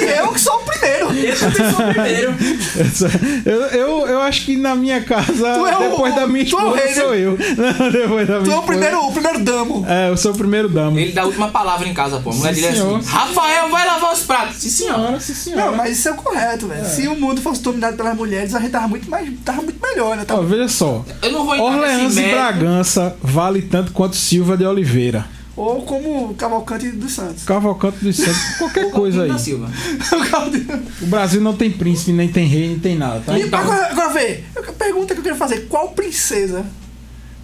E eu que sou o primeiro. Eu também sou o primeiro. Eu, eu, eu acho que na minha casa, Tu é o- depois da minha tu é o esposa, rei, né? sou eu. Não, depois da minha Tu é o primeiro, o primeiro damo. É, eu sou o primeiro dama. Ele dá a última palavra em casa, pô. A mulher Sim, dele é assim: Rafael, vai lavar os pratos. Sim, senhor. Senhora, sim, senhora. Não, mas isso é o correto, velho. Se o mundo fosse dominado pelas mulheres, a gente tava muito mais. tava muito melhor, né? Ó, Tava- veja só. Eu não vou Orleans e. Bragança vale tanto quanto Silva de Oliveira. Ou como Cavalcante dos Santos. Cavalcante dos Santos, qualquer coisa aí. Silva. O Brasil não tem príncipe, nem tem rei, nem tem nada, tá? E agora, agora vê, a pergunta que eu quero fazer: qual princesa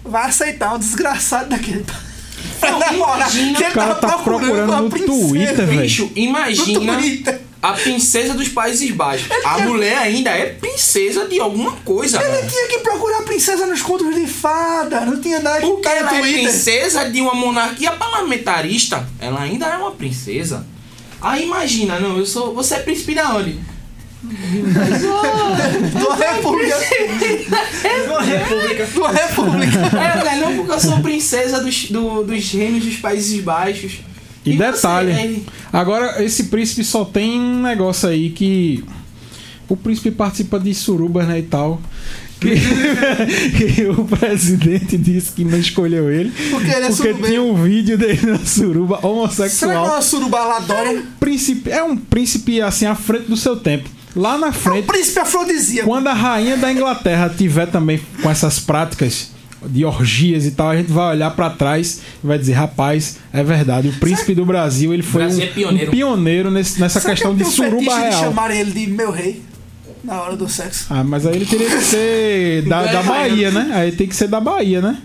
vai aceitar um desgraçado daquele? Pra namorar, imagina- que ele O cara tava tá procurando uma no princesa. Twitter, velho. Bicho, No imagina Twitter. A princesa dos Países Baixos. A mulher ainda é princesa de alguma coisa, Ele velho. tinha que procurar princesa nos contos de fada, não tinha nada que Porque no ela é princesa de uma monarquia parlamentarista. Ela ainda é uma princesa. Aí imagina, não, eu sou. Você é príncipe da onde? Tua república. Uma república. Tua república. É, né, não, porque eu sou princesa dos, do- dos reinos dos Países Baixos. E, você, detalhe, né? agora esse príncipe só tem um negócio aí que o príncipe participa de surubas, né, e tal. que, que o presidente disse que não escolheu ele Porque ele é porque surubeiro. tinha um vídeo dele na suruba Será que é homossexual. uma suruba É um príncipe, é um príncipe assim à frente do seu tempo. Lá na É um frente, príncipe afrodisíaco. quando a rainha da Inglaterra tiver também com essas práticas de orgias e tal, a gente vai olhar pra trás e vai dizer, rapaz, é verdade, o príncipe do Brasil, ele foi Brasil um, é pioneiro. um pioneiro nesse- nessa Será questão que de suruba fetiche de real. chamar ele de meu rei na hora do sexo? Ah, mas aí ele teria que ser da, da Bahia, né? Aí tem que ser da Bahia, né?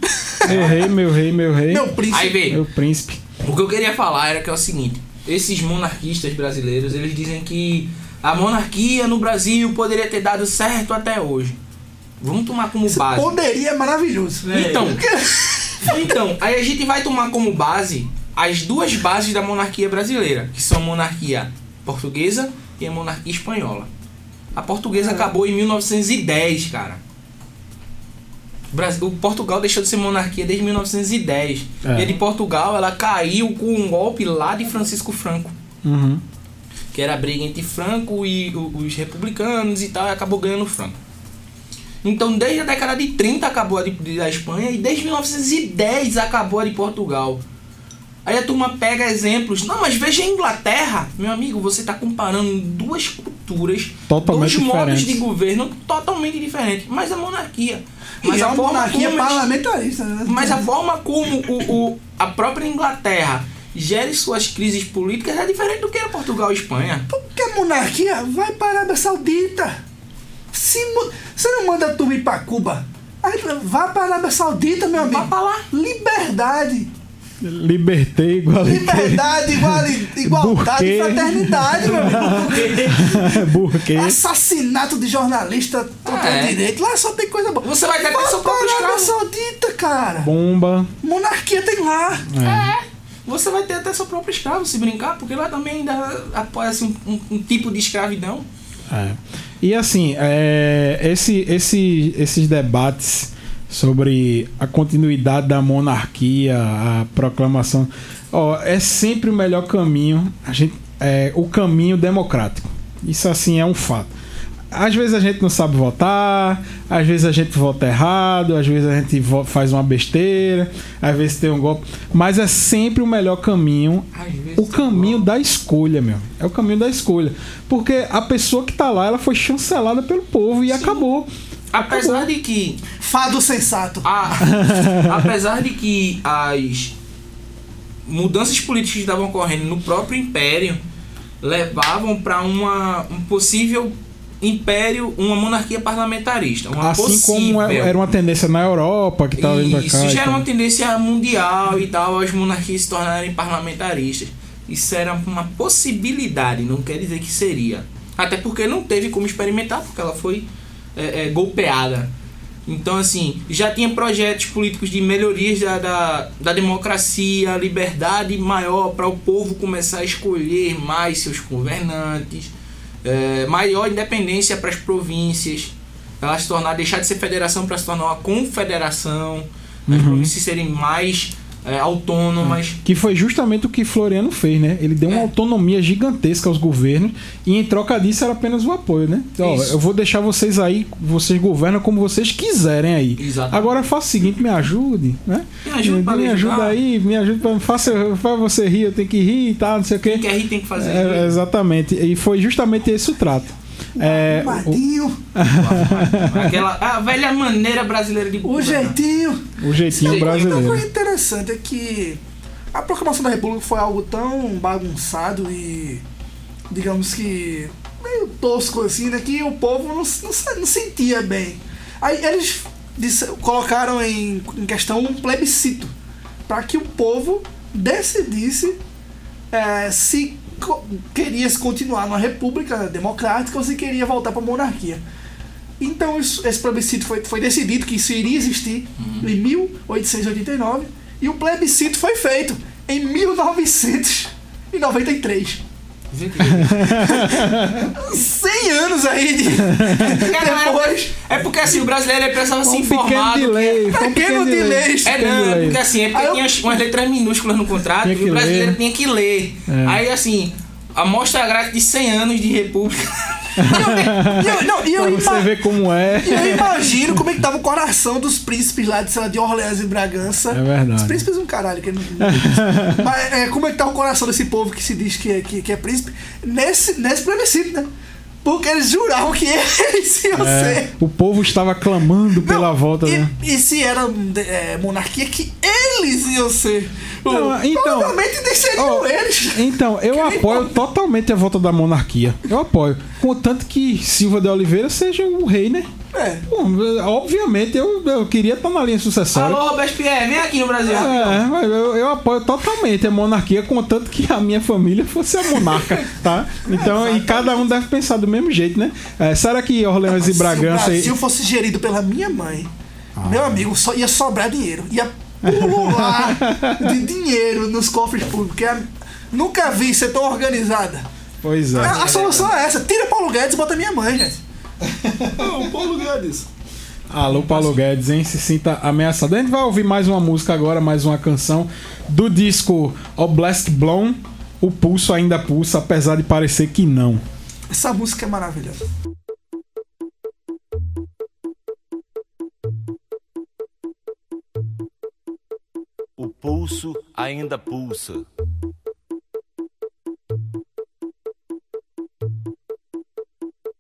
Meu rei, meu rei, meu rei. Meu príncipe. Aí vê, Meu príncipe. o que eu queria falar era que é o seguinte: esses monarquistas brasileiros, eles dizem que a monarquia no Brasil poderia ter dado certo até hoje. Vamos tomar como base. Poderia é maravilhoso. Então, então, aí a gente vai tomar como base as duas bases da monarquia brasileira, que são a monarquia portuguesa e a monarquia espanhola. A portuguesa acabou em 1910, cara. O Brasil, o Portugal deixou de ser monarquia desde 1910. É. E a de Portugal, ela caiu com um golpe lá de Francisco Franco Uhum. que era a briga entre Franco e os republicanos e tal, e acabou ganhando Franco. Então, desde a década de 30 acabou a de, de- da Espanha e desde 1910 acabou a de Portugal. Aí a turma pega exemplos. Não, mas veja a Inglaterra. Meu amigo, você está comparando duas culturas, Totalmente dois modos diferentes. de governo totalmente diferentes. Mas a monarquia. Mas é a forma monarquia como parlamentarista, né? mas a forma como o, o- a própria Inglaterra gere suas crises políticas é diferente do que a Portugal e Espanha. Porque a monarquia vai para a Arábia Saudita. Se você não manda a turma ir pra Cuba. Aí vá para a Arábia Saudita, meu amigo. Vá pra lá. Liberdade. Libertei, igualitei. Liberdade, iguali- igualdade Burquê. e fraternidade, meu amigo. Burquê. Assassinato de jornalista contra É. o direito. Lá só tem coisa boa. Você vai ter até seu próprio escravo. Saudita, cara. Bomba. Monarquia tem lá. Você vai ter até seu próprio escravo se brincar, porque lá também ainda apoia-se um, um- um tipo de escravidão. É. E assim, é, esse, esse, esses debates sobre a continuidade da monarquia, a proclamação, ó, é sempre o melhor caminho, a gente, é, o caminho democrático. Isso assim é um fato. Às vezes a gente não sabe votar, às vezes a gente vota errado, às vezes a gente faz uma besteira, às vezes tem um golpe, mas é sempre o melhor caminho o caminho da escolha, meu. É o caminho da escolha. Porque a pessoa que tá lá, ela foi chancelada pelo povo e acabou. Apesar de que Fado sensato. a- apesar de que as mudanças políticas que estavam ocorrendo no próprio império levavam para uma um possível império, uma monarquia parlamentarista, uma assim possível. como é- era uma tendência na Europa, que tava indo pra cá. Isso já era uma tendência mundial e tal, as monarquias se tornarem parlamentaristas. Isso era uma possibilidade, não quer dizer que seria. Até porque não teve como experimentar, porque ela foi é, é, golpeada. Então, assim, já tinha projetos políticos de melhorias da, da, da democracia, liberdade maior para o povo começar a escolher mais seus governantes, é, maior independência para as províncias, ela se tornar, deixar de ser federação para se tornar uma confederação, as províncias serem mais é, autônomas. Que foi justamente o que Floriano fez, né? Ele deu uma É. autonomia gigantesca aos governos e em troca disso era apenas o apoio, né? Ó, Isso. eu vou deixar vocês aí, vocês governam como vocês quiserem aí. Exatamente. Agora faça o seguinte, me ajude, né? Me ajude pra me lhe ajuda aí, me ajuda pra, faça, faz você rir, eu tenho que rir e tal, não sei o quê. Quem quer rir tem que fazer. É, exatamente. E foi justamente esse o trato. É, o- Madinho, Aquela a velha maneira brasileira de o jeitinho. o jeitinho Uma brasileiro. coisa interessante é que a proclamação da República foi algo tão bagunçado e, digamos que, meio tosco assim, né? Que o povo não, não, não sentia bem. Aí eles disse- colocaram em, em questão um plebiscito para que o povo decidisse eh, se queria se continuar numa república democrática ou se queria voltar para a monarquia. Então isso- esse plebiscito foi, foi decidido que isso iria existir em 1889 e o plebiscito foi feito em 1993. Vê que- 100 anos aí de depois. É porque assim, o brasileiro ele precisava se Um pequeno informar. do que- delay. foi um Pequeno delay. É pequeno não, é porque assim, é porque Aí eu- tinha as- umas letras minúsculas no contrato e que o brasileiro ler. tinha que ler. É. Aí assim, a mostra grátis de 100 anos de república. E eu, eu- não, e eu Pra você ima- ver como é. e eu imagino como é que tava o coração dos príncipes lá de, sei lá, de Orleans e Bragança. É verdade. Os príncipes um caralho, que não, Mas é, como é que tá o coração desse povo que se diz que é, que, que é príncipe nesse, nesse plebiscito, né? Porque eles juravam que eles iam É, ser. o povo estava clamando pela Não, volta, e, né? e se era é, monarquia, que eles iam ser. Não, então- Provavelmente Ó, eles. Então, eu Que nem apoio pode. totalmente a volta da monarquia. Eu apoio. Contanto que Silva de Oliveira seja o rei, né? É. Bom, obviamente, eu, eu queria estar na linha sucessória. Alô, Robespierre, vem aqui no Brasil. É, mas eu, eu apoio totalmente a monarquia, contanto que a minha família fosse a monarca, tá? Então, e cada um deve pensar do mesmo jeito, né? É, será que Orleans e Bragança. Se o e- Brasil fosse gerido pela minha mãe, Ah. meu amigo, só ia sobrar dinheiro. Ia pulular de dinheiro nos cofres públicos. que a- Nunca vi ser tão organizada. Pois é. A, a solução é essa: tira Paulo Guedes e bota minha mãe, gente. Não, Paulo Guedes. Alô, Paulo Guedes, hein? Se sinta ameaçado. A gente vai ouvir mais uma música agora, mais uma canção do disco Oblast Blown. O pulso ainda pulsa, apesar de parecer que não. Essa música é maravilhosa. Pulso ainda pulsa.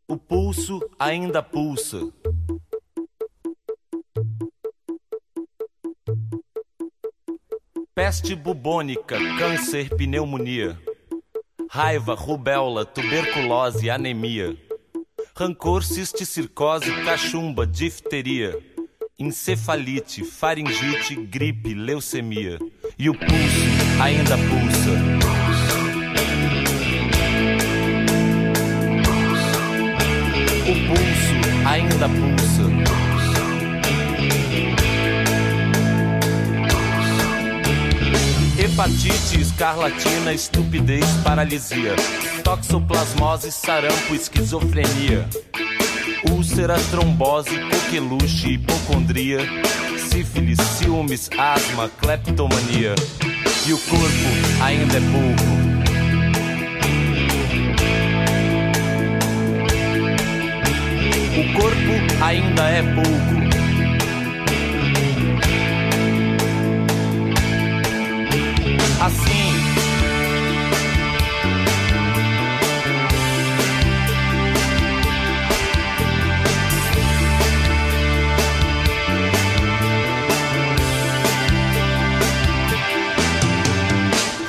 O pulso ainda pulsa. Peste bubônica, câncer, pneumonia. Raiva, rubéola, tuberculose, anemia. Rancor, cisticircose, cachumba, difteria. Encefalite, faringite, gripe, leucemia. E o pulso ainda pulsa. O pulso ainda pulsa. Hepatite, escarlatina, estupidez, paralisia. Toxoplasmose, sarampo, esquizofrenia. Úlcera, trombose, coqueluche, hipocondria. Sífilis, ciúmes, asma, cleptomania. E o corpo ainda é pouco. O corpo ainda é pouco.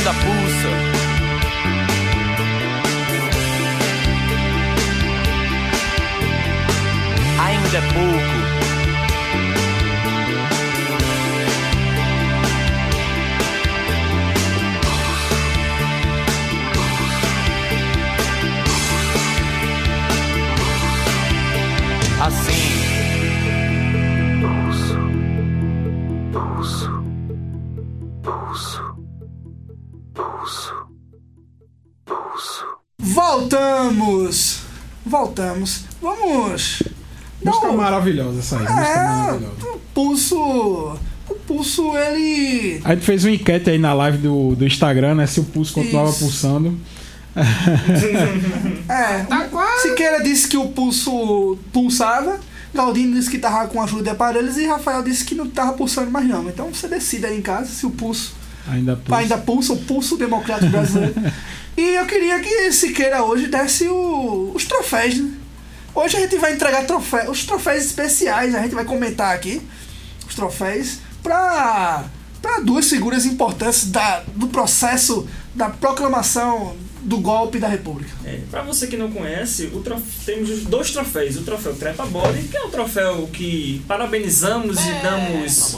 Ainda pulsa. Ainda é pouco. Voltamos! Vamos. Música um- maravilhosa essa aí. Música É, maravilhosa. o pulso. O pulso, ele. A gente fez uma enquete aí na live do, do Instagram, né? Se o pulso continuava Isso. pulsando. É. Siqueira disse que o pulso pulsava. Galdino disse que tava com ajuda de aparelhos e Rafael disse que não tava pulsando mais não. Então você decide aí em casa se o pulso Ainda pulsa. ainda pulsa, o pulso democrático brasileiro. e eu queria que Siqueira hoje desse o- os troféus, né? Hoje a gente vai entregar troféus, os troféus especiais, a gente vai comentar aqui os troféus para para duas figuras importantes da, do processo da proclamação do golpe da República. É, pra você que não conhece, o trof... temos os dois troféus. O troféu Trepa Body, que é um troféu que parabenizamos e damos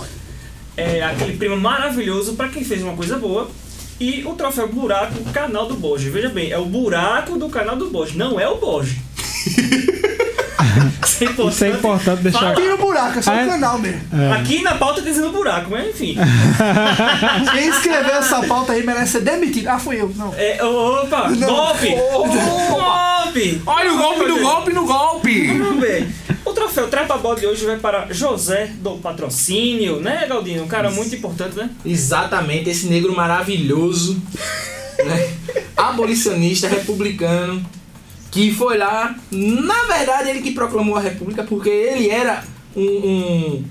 é, aquele prêmio maravilhoso pra quem fez uma coisa boa. E o troféu Buraco Canal do Boge. Veja bem, é o buraco do canal do Boge, não é o Boge. Isso é importante. Isso é importante deixar Fala. Tira o buraco, é só É? o canal mesmo. Aqui na pauta tá dizendo buraco, mas enfim. Quem escreveu essa pauta aí merece ser demitido. Ah, fui eu. Não. É, opa, Não. golpe! Golpe! Olha o golpe no golpe no golpe! Vamos ver. O troféu Trepa Bola de hoje vai para José do Patrocínio, né, Galdino? Um cara muito importante, né? Exatamente, esse negro maravilhoso, né? abolicionista, republicano, que foi lá, na verdade ele que proclamou a república, porque ele era um, um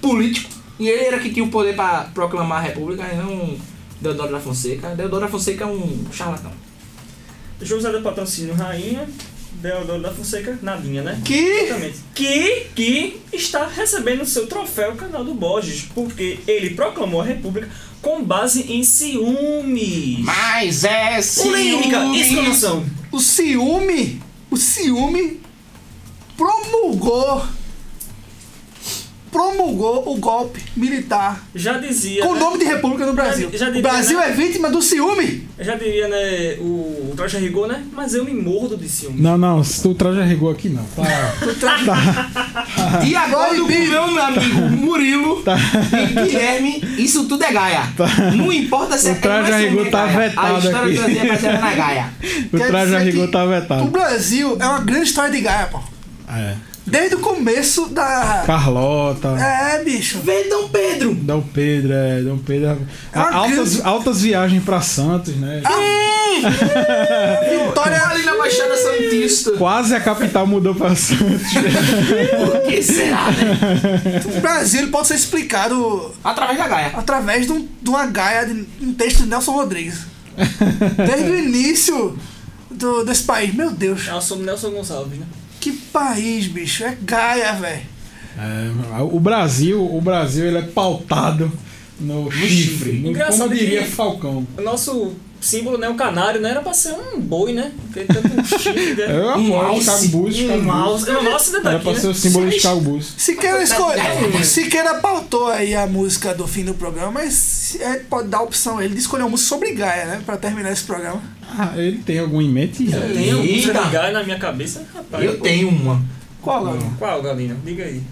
político, e ele era que tinha o poder para proclamar a república, e não Deodoro da Fonseca. Deodoro da Fonseca é um charlatão. José do Patrocínio, rainha. Deodoro da Fonseca, nadinha, né? Que? Exatamente. Que, que está recebendo seu troféu Canal do Borges, porque ele proclamou a república com base em ciúmes. Mas é Polêmica, ciúmes. exclamação. O ciúme, o ciúme promulgou promulgou o golpe militar Já dizia. com o né? nome de república no Brasil. Já- já o diria, Brasil né? é vítima do ciúme. Já diria, né, o, o Traja Rigor, né? Mas eu me mordo de ciúmes. Não, não, se tu traja rigor aqui não. Tá. De acordo com o meu amigo Murilo e Guilherme, isso tudo é gaia. Não importa se O é é a rigor ciúme, é tá gaia. vetado A história aqui. dizia mas era na gaia. O Quer traja rigor tá O vetado. Brasil é uma grande história de Gaia, pô. É. Desde o começo da. Carlota. É, bicho. Vê Dom Pedro. Dom Pedro, é, Dom Pedro. É uma altas, grande- altas viagens pra Santos, né? Vitória. Ali na Baixada Santista. Quase a capital mudou pra Santos. Por que será, né? O Brasil pode ser explicado Através da gaia. através de, um- de uma Gaia de um texto de Nelson Rodrigues. Desde o início do- desse país. Meu Deus. É o Nelson Gonçalves, né? Que país, bicho. É Gaia, velho. É, o Brasil, o Brasil ele é pautado no, chifre. no- Engraçado como diria que- Falcão. O nosso símbolo, né? O canário, né? Era pra ser um boi, né? Porque tanto chifre, né? Eu apoio o Chicago Bulls. Um mouse. É um mouse dentro Era daqui, pra né? ser o símbolo do Chicago Bulls. Siqueira escolhe. Siqueira pautou aí a música do fim do programa, mas é, pode dar a opção ele de escolher uma música sobre Gaia, né? Pra terminar esse programa. Ah, ele tem algum em mente? Eu tenho um Eita. ligar na minha cabeça, rapaz. Eu tenho uma. Qual, Gabi? Qual, Galina? Diga aí.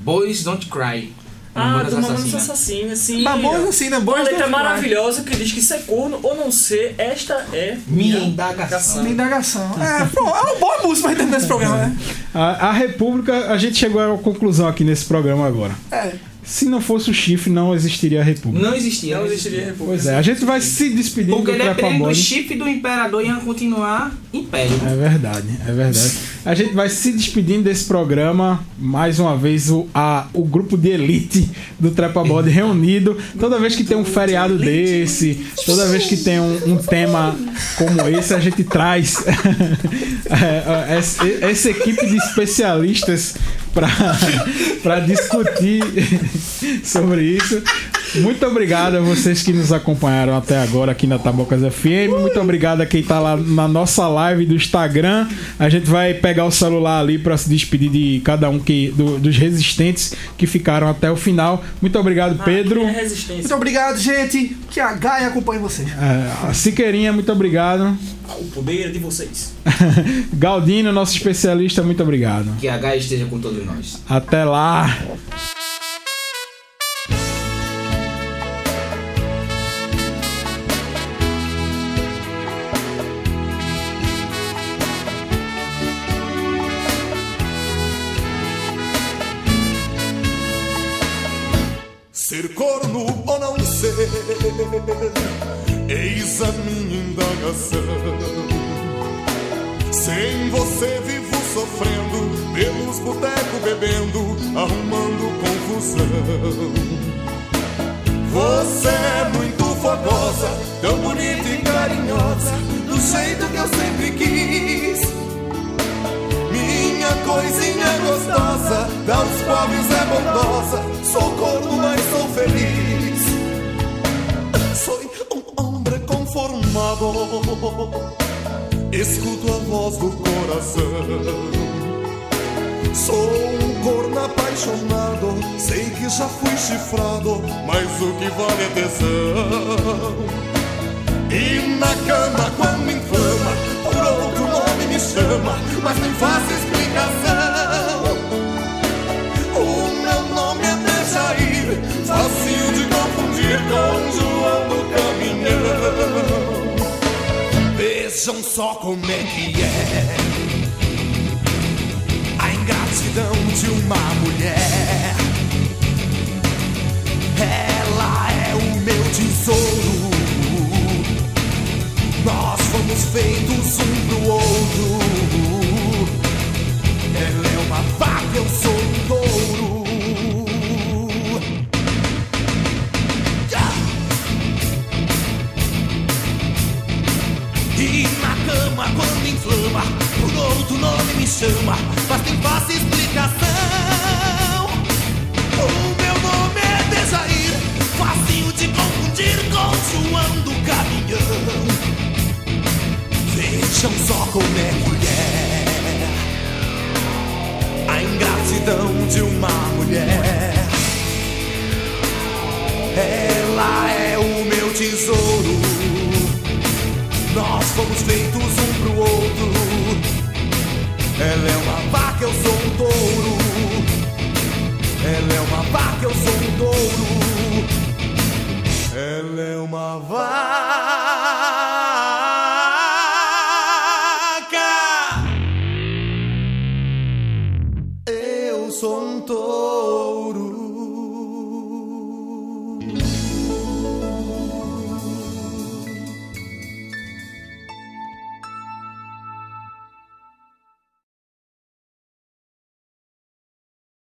Boys Don't Cry. Ah, do Mamonas Assassinas. Assassinas, sim. Mamonas Assassinas, Uma Boys letra maravilhosa que diz que ser corno ou não ser, esta é Minha indagação. Minha indagação. É, pronto, é uma boa música pra terminar esse programa, né? A, a República, a gente chegou a uma conclusão aqui nesse programa agora. É. Se não fosse o chifre, não existiria a República. Não existia. Não existiria república. Pois é, a gente vai se despedindo Porque do dependendo do Trepabode. chip do imperador ia continuar império. É verdade, é verdade. A gente vai se despedindo desse programa. Mais uma vez, o, a, o grupo de elite do Trepabode reunido. Toda vez que tem um feriado desse, toda vez que tem um, um tema como esse, a gente traz é, é, essa, essa equipe de especialistas para discutir sobre isso. Muito obrigado a vocês que nos acompanharam até agora aqui na Tabocas FM. Muito obrigado a quem tá lá na nossa live do Instagram. A gente vai pegar o celular ali para se despedir de cada um que, do- dos resistentes que ficaram até o final. Muito obrigado, Pedro. É resistência. Muito obrigado, gente. Que a Gaia acompanhe vocês. É, a Siqueirinha, muito obrigado. O poder é de vocês. Galdino, nosso especialista, muito obrigado. Que a gaia esteja com todos nós. Até lá. Indagação. Sem você vivo sofrendo, pelos botecos bebendo, arrumando confusão. Você é muito fogosa, tão bonita e carinhosa, do jeito que eu sempre quis. Minha coisinha gostosa, aos pobres é bondosa. Sou corno, mas sou feliz. Escuto a voz do coração. Sou um corno apaixonado. Sei que já fui chifrado, mas o que vale é tesão. E na cama quando inflama Por outro nome me chama Mas nem faço explicação só como é que é A ingratidão de uma mulher ela é o meu tesouro. Nós fomos feitos um pro outro. Ela é uma vaca, eu sou um touro. Chama, mas tem fácil explicação. O meu nome é Dejair, facinho de confundir com João do Caminhão. Vejam só como é é a ingratidão de uma mulher. Ela é o meu tesouro. Nós fomos feitos um pro outro. Ela é uma vaca, eu sou um touro. Ela é uma vaca, eu sou um touro. Ela é uma vaca.